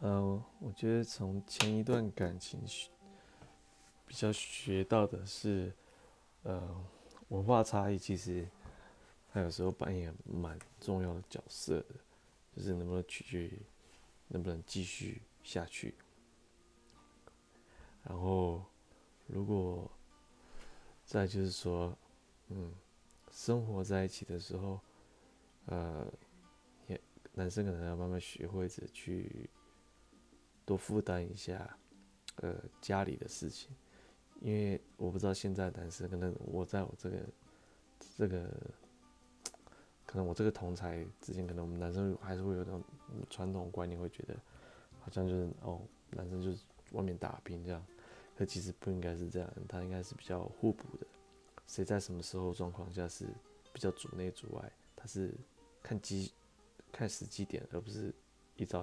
呃，我觉得从前一段感情学比较学到的是，呃，文化差异其实它有时候扮演蛮重要的角色的，就是能不能取决于能不能继续下去。然后，如果再就是说，嗯，生活在一起的时候，呃，也男生可能要慢慢学会着去。多负担一下，呃，家里的事情，因为我不知道现在男生可能我在我这个这个，可能我这个同才之间，可能我们男生还是会有那种传统观念，会觉得好像就是哦，男生就是外面打拼这样，可其实不应该是这样，他应该是比较互补的，谁在什么时候状况下是比较主内主外，他是看机看时机点，而不是依照。